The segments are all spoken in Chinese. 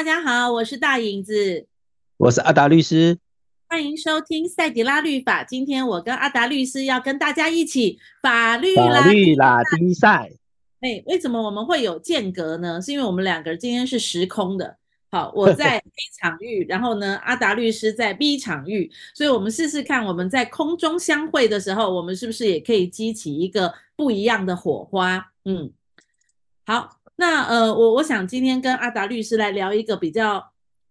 大家好，我是大影子，我是阿达律师，欢迎收听赛迪拉律法。今天我跟阿达律师要跟大家一起法律法律拉丁赛。哎，为什么我们会有间隔呢？是因为我们两个今天是时空的。好，我在 A 场域，然后呢，阿达律师在 B 场域，所以我们试试看，我们在空中相会的时候，我们是不是也可以激起一个不一样的火花？嗯，好。那呃，我我想今天跟阿达律师来聊一个比较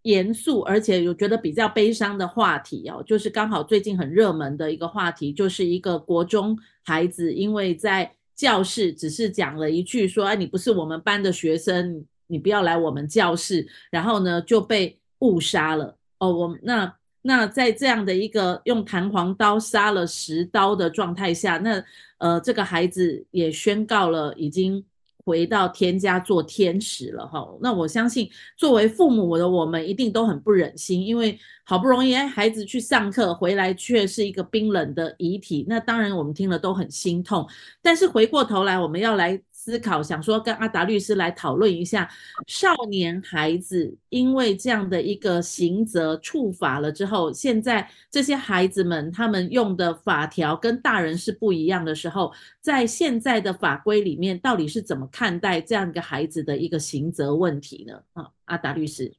严肃，而且有觉得比较悲伤的话题哦，就是刚好最近很热门的一个话题，就是一个国中孩子因为在教室只是讲了一句说，哎，你不是我们班的学生，你不要来我们教室，然后呢就被误杀了哦。我那那在这样的一个用弹簧刀杀了十刀的状态下，那呃这个孩子也宣告了已经。回到天家做天使了哈，那我相信作为父母的我们一定都很不忍心，因为好不容易孩子去上课回来却是一个冰冷的遗体，那当然我们听了都很心痛。但是回过头来我们要来。思考想说跟阿达律师来讨论一下，少年孩子因为这样的一个刑责处罚了之后，现在这些孩子们他们用的法条跟大人是不一样的时候，在现在的法规里面，到底是怎么看待这样一个孩子的一个刑责问题呢？啊，阿达律师，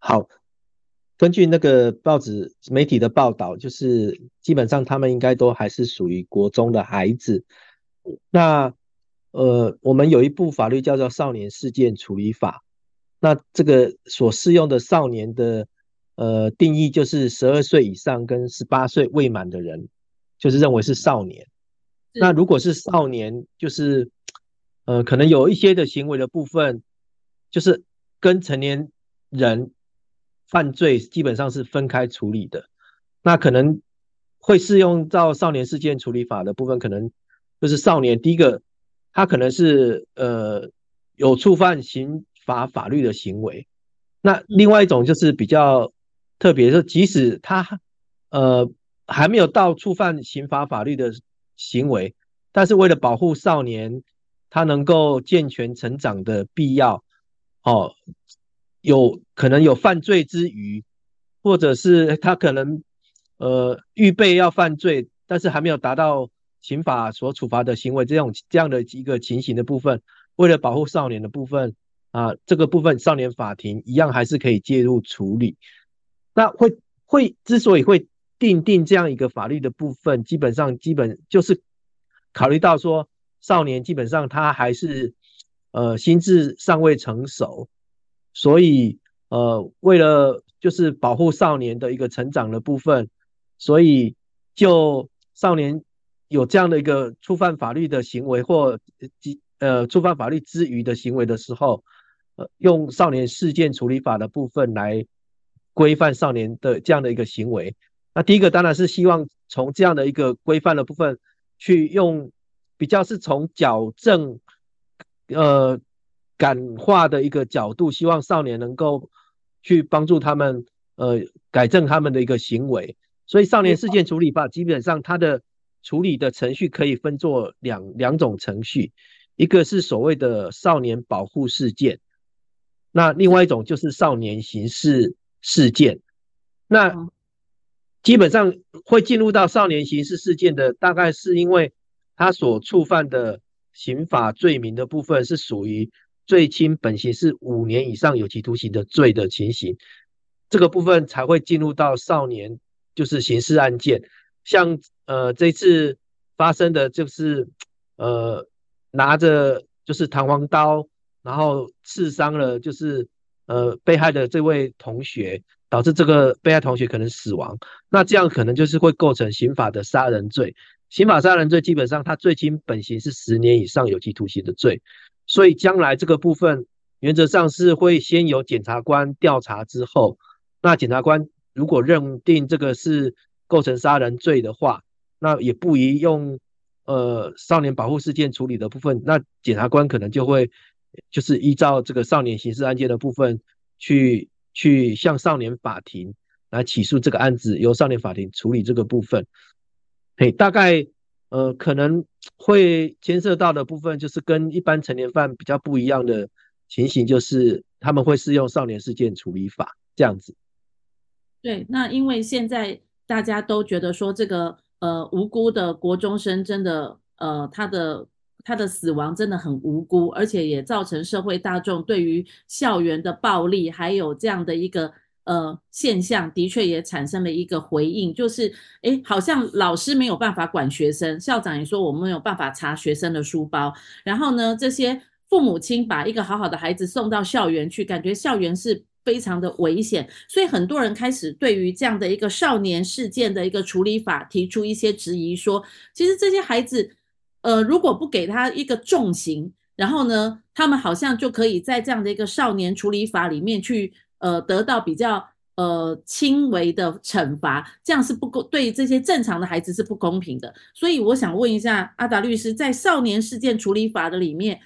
好，根据那个报纸媒体的报道，就是基本上他们应该都还是属于国中的孩子，那。呃，我们有一部法律叫做《少年事件处理法》，那这个所适用的少年的呃定义就是十二岁以上跟十八岁未满的人，就是认为是少年。那如果是少年，就是呃可能有一些的行为的部分，就是跟成年人犯罪基本上是分开处理的。那可能会适用到《少年事件处理法》的部分，可能就是少年第一个。他可能是呃有触犯刑法法律的行为，那另外一种就是比较特别，是即使他呃还没有到触犯刑法法律的行为，但是为了保护少年他能够健全成长的必要，哦，有可能有犯罪之余，或者是他可能呃预备要犯罪，但是还没有达到。刑法所处罚的行为，这种这样的一个情形的部分，为了保护少年的部分啊，这个部分少年法庭一样还是可以介入处理。那会会之所以会定定这样一个法律的部分，基本上基本就是考虑到说少年基本上他还是呃心智尚未成熟，所以呃为了就是保护少年的一个成长的部分，所以就少年。有这样的一个触犯法律的行为或呃触犯法律之余的行为的时候，呃，用少年事件处理法的部分来规范少年的这样的一个行为。那第一个当然是希望从这样的一个规范的部分去用比较是从矫正呃感化的一个角度，希望少年能够去帮助他们呃改正他们的一个行为。所以少年事件处理法基本上它的。处理的程序可以分作两两种程序，一个是所谓的少年保护事件，那另外一种就是少年刑事事件。那基本上会进入到少年刑事事件的，大概是因为他所触犯的刑法罪名的部分是属于最轻本刑是五年以上有期徒刑的罪的情形，这个部分才会进入到少年就是刑事案件。像呃这次发生的就是呃拿着就是弹簧刀，然后刺伤了就是呃被害的这位同学，导致这个被害同学可能死亡。那这样可能就是会构成刑法的杀人罪。刑法杀人罪基本上它最轻本刑是十年以上有期徒刑的罪，所以将来这个部分原则上是会先由检察官调查之后，那检察官如果认定这个是。构成杀人罪的话，那也不宜用呃少年保护事件处理的部分，那检察官可能就会就是依照这个少年刑事案件的部分去去向少年法庭来起诉这个案子，由少年法庭处理这个部分。嘿，大概呃可能会牵涉到的部分就是跟一般成年犯比较不一样的情形，就是他们会适用少年事件处理法这样子。对，那因为现在大家都觉得说这个呃无辜的国中生真的呃他的他的死亡真的很无辜，而且也造成社会大众对于校园的暴力还有这样的一个。呃，现象的确也产生了一个回应，就是，哎，好像老师没有办法管学生，校长也说我们没有办法查学生的书包，然后呢，这些父母亲把一个好好的孩子送到校园去，感觉校园是非常的危险，所以很多人开始对于这样的一个少年事件的一个处理法提出一些质疑，说，其实这些孩子，呃，如果不给他一个重刑，然后呢，他们好像就可以在这样的一个少年处理法里面去。呃，得到比较呃轻微的惩罚，这样是不公，对于这些正常的孩子是不公平的。所以我想问一下阿达律师，在少年事件处理法的里面，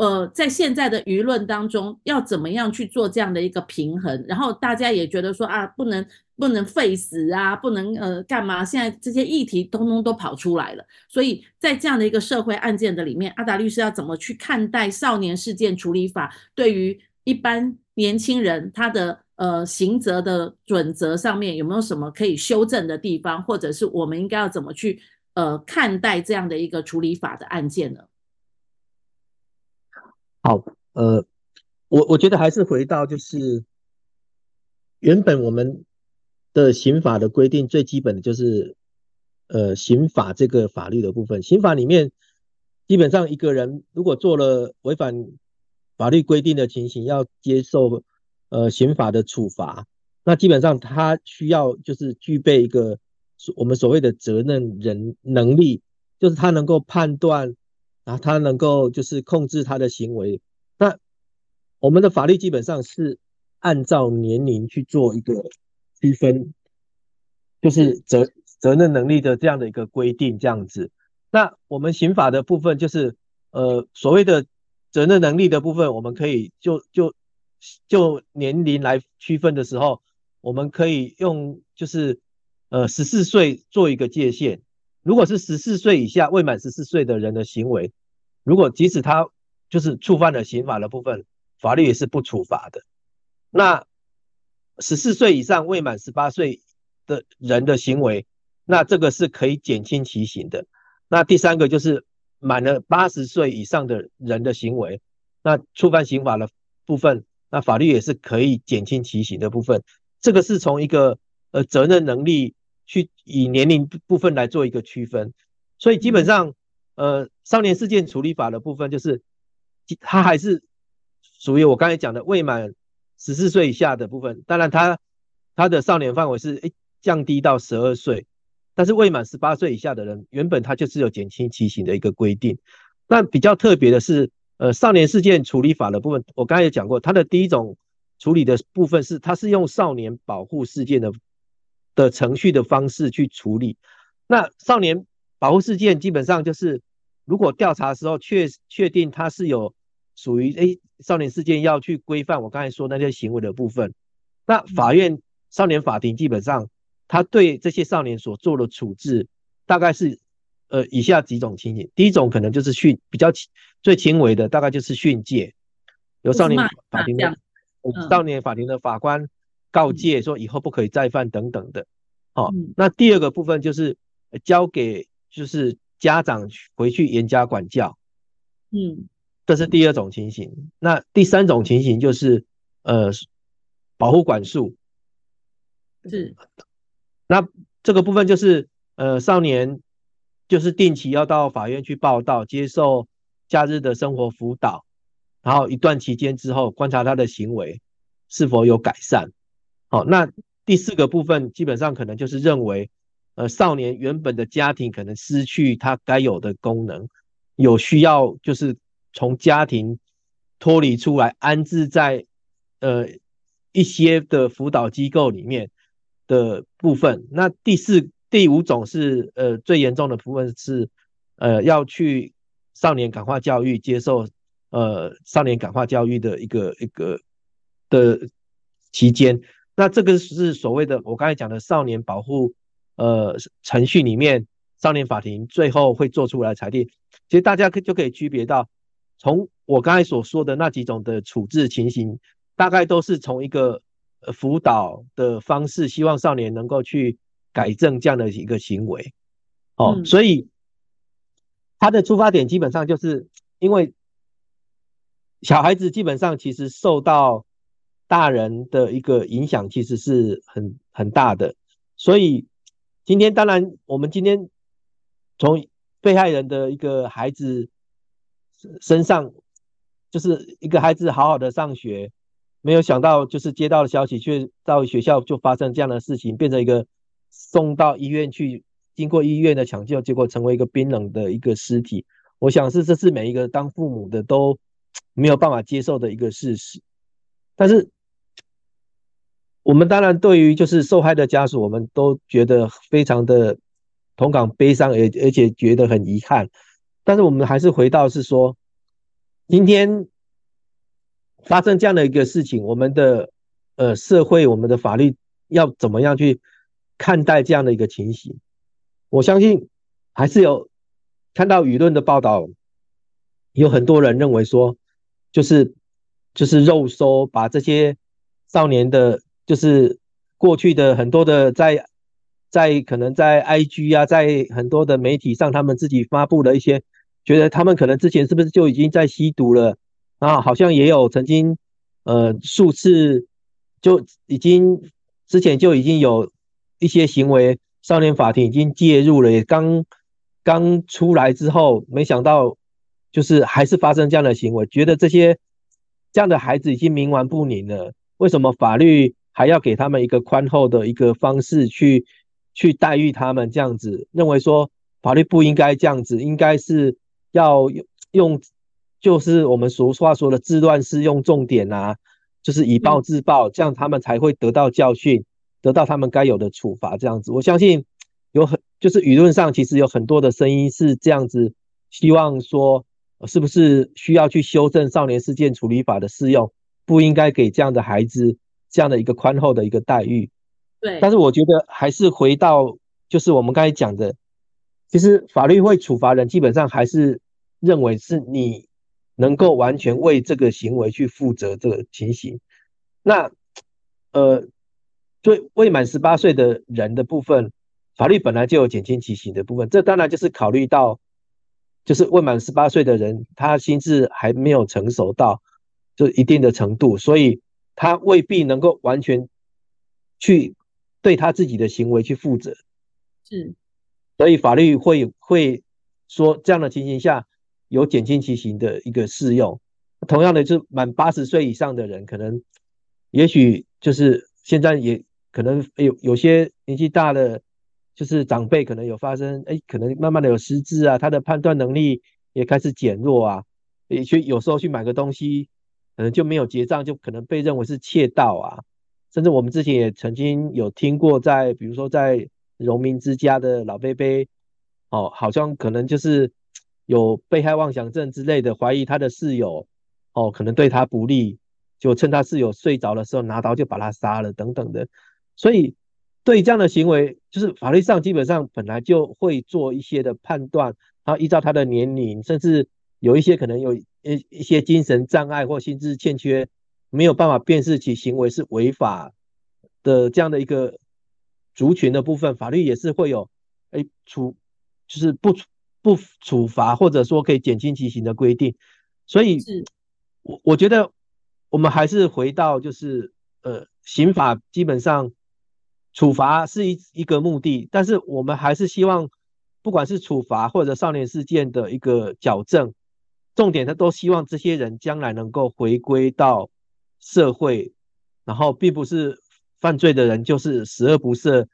呃，在现在的舆论当中，要怎么样去做这样的一个平衡？然后大家也觉得说啊，不能不能废死啊，不能呃干嘛？现在这些议题通通都跑出来了。所以在这样的一个社会案件的里面，阿达律师要怎么去看待少年事件处理法对于一般年轻人他的呃刑责的准则上面有没有什么可以修正的地方，或者是我们应该要怎么去呃看待这样的一个处理法的案件呢？好，呃，我我觉得还是回到就是原本我们的刑法的规定，最基本的就是呃刑法这个法律的部分，刑法里面基本上一个人如果做了违反。法律规定的情形要接受呃刑法的处罚，那基本上他需要就是具备一个我们所谓的责任人能力，就是他能够判断，啊，他能够就是控制他的行为。那我们的法律基本上是按照年龄去做一个区分，就是责责任能力的这样的一个规定这样子。那我们刑法的部分就是呃所谓的。责任能力的部分，我们可以就就就年龄来区分的时候，我们可以用就是呃十四岁做一个界限。如果是十四岁以下未满十四岁的人的行为，如果即使他就是触犯了刑法的部分，法律也是不处罚的。那十四岁以上未满十八岁的人的行为，那这个是可以减轻其刑的。那第三个就是。满了八十岁以上的人的行为，那触犯刑法的部分，那法律也是可以减轻其刑的部分。这个是从一个呃责任能力去以年龄部分来做一个区分。所以基本上，呃，少年事件处理法的部分就是，它还是属于我刚才讲的未满十四岁以下的部分。当然它，它它的少年范围是诶降低到十二岁。但是未满十八岁以下的人，原本他就是有减轻其刑的一个规定。但比较特别的是，呃，少年事件处理法的部分，我刚才也讲过，它的第一种处理的部分是，它是用少年保护事件的的程序的方式去处理。那少年保护事件基本上就是，如果调查的时候确确定他是有属于诶少年事件要去规范我刚才说那些行为的部分，那法院少年法庭基本上。他对这些少年所做的处置，大概是呃以下几种情形。第一种可能就是训，比较轻最轻微的，大概就是训诫，由少年法庭的、嗯、少年法庭的法官告诫说以后不可以再犯等等的。好、那第二个部分就是交给就是家长回去严加管教。嗯，这是第二种情形。那第三种情形就是呃保护管束。是。那这个部分就是，呃，少年就是定期要到法院去报到，接受假日的生活辅导，然后一段期间之后，观察他的行为是否有改善。好，那第四个部分基本上可能就是认为，呃，少年原本的家庭可能失去他该有的功能，有需要就是从家庭脱离出来，安置在呃一些的辅导机构里面。的部分，那第四、第五种是呃最严重的部分是呃要去少年感化教育，接受呃少年感化教育的一个一个的期间，那这个是所谓的我刚才讲的少年保护呃程序里面，少年法庭最后会做出来裁定。其实大家可就可以区别到，从我刚才所说的那几种的处置情形。大概都是从一个辅导的方式，希望少年能够去改正这样的一个行为。哦，嗯、所以他的出发点基本上就是因为小孩子基本上其实受到大人的一个影响，其实是很很大的。所以今天当然我们今天从被害人的一个孩子身上，就是一个孩子好好的上学，没有想到就是接到了消息，却到学校就发生这样的事情，变成一个送到医院去，经过医院的抢救，结果成为一个冰冷的一个尸体。我想是这是每一个当父母的都没有办法接受的一个事实。但是我们当然对于就是受害的家属，我们都觉得非常的。同感悲伤，而而且觉得很遗憾，但是我们还是回到是说，今天发生这样的一个事情，我们的呃社会，我们的法律要怎么样去看待这样的一个情形？我相信还是有看到舆论的报道，有很多人认为说，就是就是肉搜，把这些少年的，就是过去的很多的在。在可能在 IG 啊，在很多的媒体上，他们自己发布了一些，觉得他们可能之前是不是就已经在吸毒了啊？好像也有曾经，呃，数次就已经之前就已经有一些行为，少年法庭已经介入了，也刚刚出来之后，没想到就是还是发生这样的行为，觉得这些这样的孩子已经冥顽不灵了，为什么法律还要给他们一个宽厚的一个方式去？去待遇他们这样子，认为说法律不应该这样子，应该是要用，就是我们俗话说的治乱世用重典啊，就是以暴制暴，这样他们才会得到教训，得到他们该有的处罚。这样子，我相信有很就是舆论上其实有很多的声音是这样子，希望说是不是需要去修正少年事件处理法的适用，不应该给这样的孩子这样的一个宽厚的一个待遇。对，但是我觉得还是回到，就是我们刚才讲的，其实法律会处罚人，基本上还是认为是你能够完全为这个行为去负责这个情形。那，呃，对未满十八岁的人的部分，法律本来就有减轻其刑的部分，这当然就是考虑到，就是未满十八岁的人，他心智还没有成熟到就一定的程度，所以他未必能够完全去。对他自己的行为去负责，是，所以法律会会说这样的情形下有减轻其刑的一个适用。同样的，就是满八十岁以上的人，可能也许就是现在也可能有有些年纪大的，就是长辈可能有发生，哎，可能慢慢的有失智啊，他的判断能力也开始减弱啊，也许有时候去买个东西，可能就没有结账，就可能被认为是窃盗啊。甚至我们之前也曾经有听过，在比如说在荣民之家的老伯伯，哦，好像可能就是有被害妄想症之类的，怀疑他的室友，哦，可能对他不利，就趁他室友睡着的时候拿刀就把他杀了等等的。所以对这样的行为，就是法律上基本上本来就会做一些的判断，然后依照他的年龄，甚至有一些可能有一一些精神障碍或心智欠缺。没有办法辨识其行为是违法的这样的一个族群的部分，法律也是会有诶处，就是不不处罚或者说可以减轻其刑的规定。所以，我我觉得我们还是回到就是呃刑法基本上处罚是一一个目的，但是我们还是希望不管是处罚或者少年事件的一个矫正，重点他都希望这些人将来能够回归到。社会，然后并不是犯罪的人就是十恶不赦，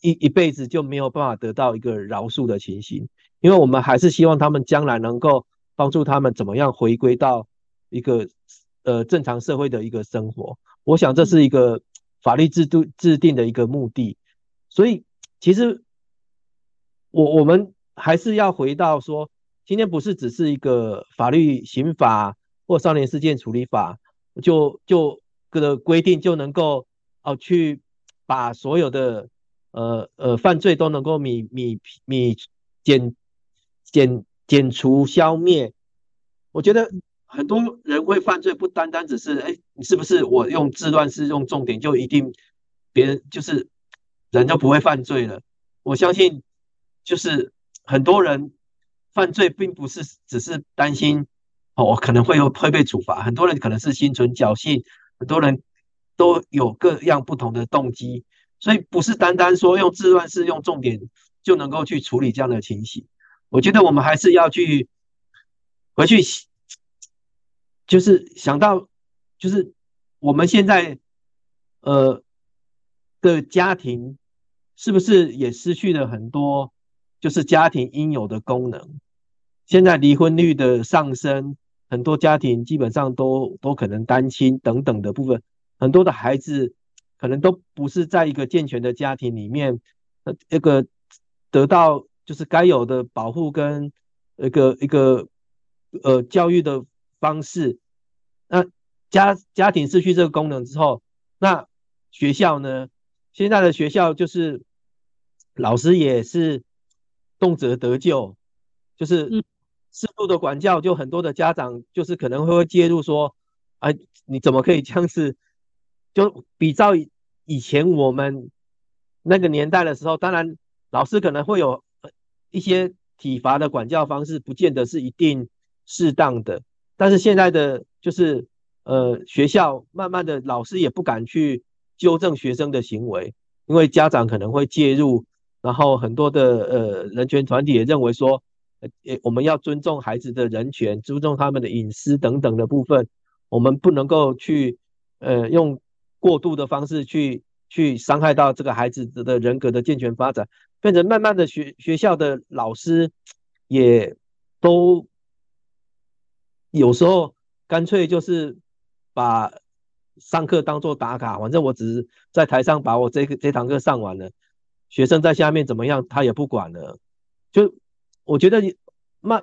一一辈子就没有办法得到一个饶恕的情形，因为我们还是希望他们将来能够帮助他们怎么样回归到一个呃正常社会的一个生活。我想这是一个法律制度制定的一个目的，所以其实我我们还是要回到说，今天不是只是一个法律刑法或少年事件处理法。就就个的规定就能够哦、去把所有的呃呃犯罪都能够米米米减减减除消灭，我觉得很多人会犯罪，不单单只是哎，你是不是我用字乱是用重点就一定别人就是人就不会犯罪了？我相信就是很多人犯罪并不是只是担心哦，可能会有会被处罚，很多人可能是心存侥幸，很多人都有各样不同的动机，所以不是单单说用字乱式用重点就能够去处理这样的情形。我觉得我们还是要去回去。就是想到，就是我们现在，呃的家庭是不是也失去了很多，就是家庭应有的功能？现在离婚率的上升，很多家庭基本上都都可能单亲等等的部分，很多的孩子可能都不是在一个健全的家庭里面，呃，一个得到就是该有的保护跟一个一个呃教育的。方式，那家家庭失去这个功能之后，那学校呢？现在的学校就是老师也是动辄得救，就是适度的管教，就很多的家长就是可能会介入说，哎，你怎么可以这样子？就比照以前我们那个年代的时候，当然老师可能会有一些体罚的管教方式，不见得是一定适当的。但是现在的就是，呃，学校慢慢的，老师也不敢去纠正学生的行为，因为家长可能会介入，然后很多的呃人权团体也认为说，呃，我们要尊重孩子的人权，尊重他们的隐私等等的部分，我们不能够去，呃，用过度的方式去去伤害到这个孩子的人格的健全发展，变成慢慢的学学校的老师也都。有时候干脆就是把上课当做打卡，反正我只是在台上把我这个这堂课上完了，学生在下面怎么样他也不管了。就我觉得那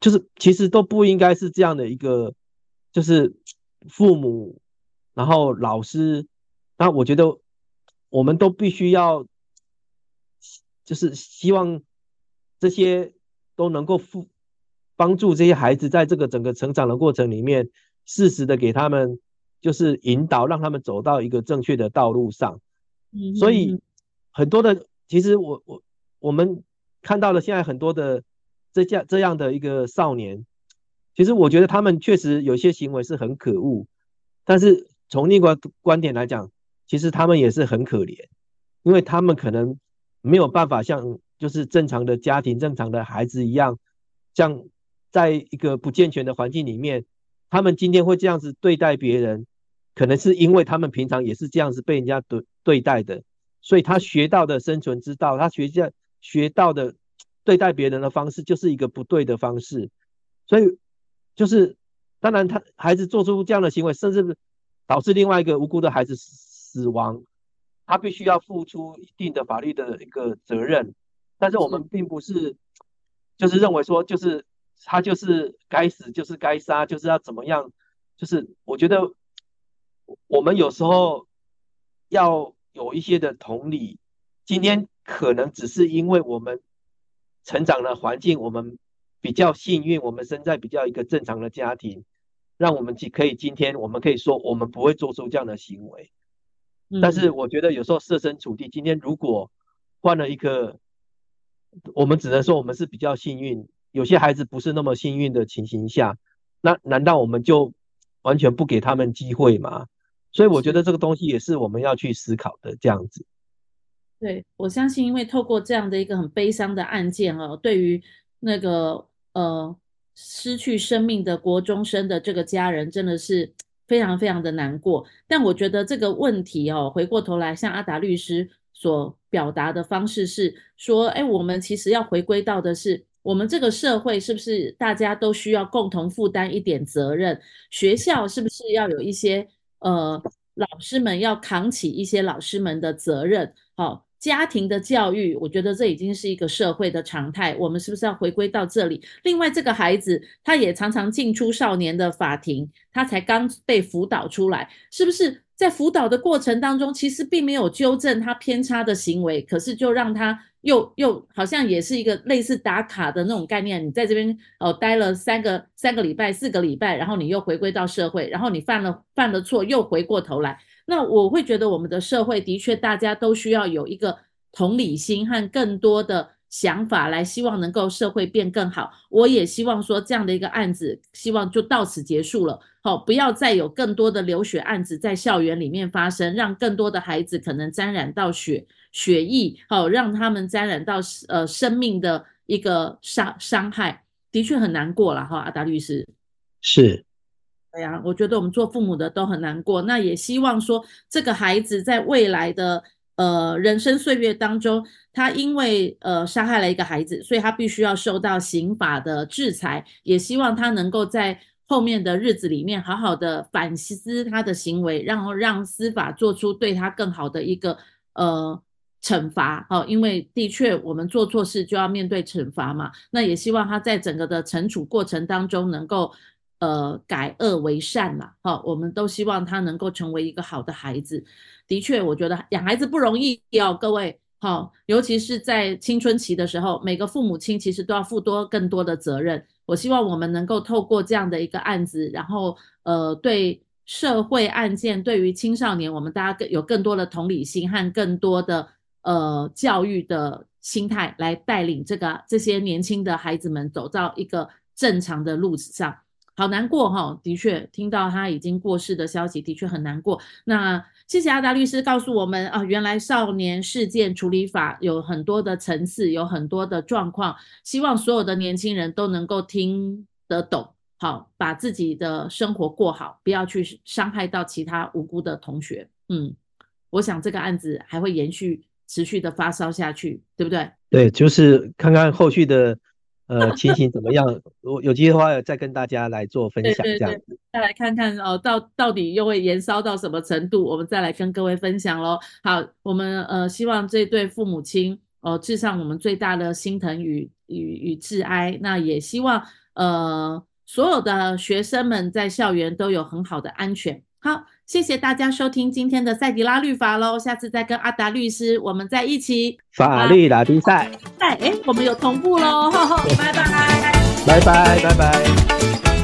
就是其实都不应该是这样的一个，就是父母，然后老师，那我觉得我们都必须要，就是希望这些都能够付。帮助这些孩子在这个整个成长的过程里面，适时的给他们就是引导，让他们走到一个正确的道路上。嗯，所以很多的，其实我我我们看到了现在很多的这样这样的一个少年，其实我觉得他们确实有些行为是很可恶，但是从另一个观点来讲，其实他们也是很可怜，因为他们可能没有办法像就是正常的家庭、正常的孩子一样，像。在一个不健全的环境里面，他们今天会这样子对待别人，可能是因为他们平常也是这样子被人家对对待的，所以他学到的生存之道，他学下学到的对待别人的方式，就是一个不对的方式，所以就是当然他孩子做出这样的行为，甚至导致另外一个无辜的孩子死亡，他必须要付出一定的法律的一个责任，但是我们并不是就是认为说就是。他就是该死，就是该杀，就是要怎么样？就是我觉得我们有时候要有一些的同理。今天可能只是因为我们成长的环境，我们比较幸运，我们生在比较一个正常的家庭，让我们可以今天我们可以说我们不会做出这样的行为。但是我觉得有时候设身处地，今天如果换了一个，我们只能说我们是比较幸运。有些孩子不是那么幸运的情形下，那难道我们就完全不给他们机会吗？所以我觉得这个东西也是我们要去思考的。这样子，对，我相信，因为透过这样的一个很悲伤的案件哦，对于那个呃失去生命的国中生的这个家人，真的是非常非常的难过。但我觉得这个问题哦，回过头来，像阿达律师所表达的方式是说，哎，我们其实要回归到的是。我们这个社会是不是大家都需要共同负担一点责任？学校是不是要有一些呃老师们要扛起一些老师们的责任？好，家庭的教育，我觉得这已经是一个社会的常态。我们是不是要回归到这里？另外，这个孩子他也常常进出少年的法庭，他才刚被辅导出来，是不是在辅导的过程当中，其实并没有纠正他偏差的行为，可是就让他又又好像也是一个类似打卡的那种概念，你在这边哦待了三个三个礼拜、四个礼拜，然后你又回归到社会，然后你犯了犯了错又回过头来，那我会觉得我们的社会的确大家都需要有一个同理心和更多的。想法来，希望能够社会变更好。我也希望说这样的一个案子，希望就到此结束了。好，不要再有更多的流血案子在校园里面发生，让更多的孩子可能沾染到血血液，好，让他们沾染到呃生命的一个伤伤害，的确很难过了哈。阿达律师，是，对呀，我觉得我们做父母的都很难过。那也希望说这个孩子在未来的。呃，人生岁月当中，他因为呃杀害了一个孩子，所以他必须要受到刑法的制裁。也希望他能够在后面的日子里面好好的反思他的行为，然后让司法做出对他更好的一个呃惩罚。哦，因为的确我们做错事就要面对惩罚嘛。那也希望他在整个的惩处过程当中能够呃改恶为善啦。好，哦，我们都希望他能够成为一个好的孩子。的确，我觉得养孩子不容易哦，各位好，尤其是在青春期的时候，每个父母亲其实都要负多更多的责任。我希望我们能够透过这样的一个案子，然后呃，对社会案件，对于青少年，我们大家更有更多的同理心和更多的呃教育的心态，来带领这个这些年轻的孩子们走到一个正常的路子上。好难过哈，的确听到他已经过世的消息，的确很难过。那谢谢阿达律师告诉我们啊，原来少年事件处理法有很多的层次，有很多的状况。希望所有的年轻人都能够听得懂，好，把自己的生活过好，不要去伤害到其他无辜的同学。嗯，我想这个案子还会延续、持续的发烧下去，对不对？对，就是看看后续的。呃，情形怎么样？我有机会的话再跟大家来做分享，这样子。对对对，再来看看哦，到到底又会延烧到什么程度？我们再来跟各位分享喽。好，我们呃希望这对父母亲哦致上我们最大的心疼与与与致哀。那也希望呃所有的学生们在校园都有很好的安全。好。谢谢大家收听今天的赛迪拉律法喽，下次再跟阿达律师我们再一起法律打比赛赛。哎，我们有同步喽，拜拜，拜拜，拜拜。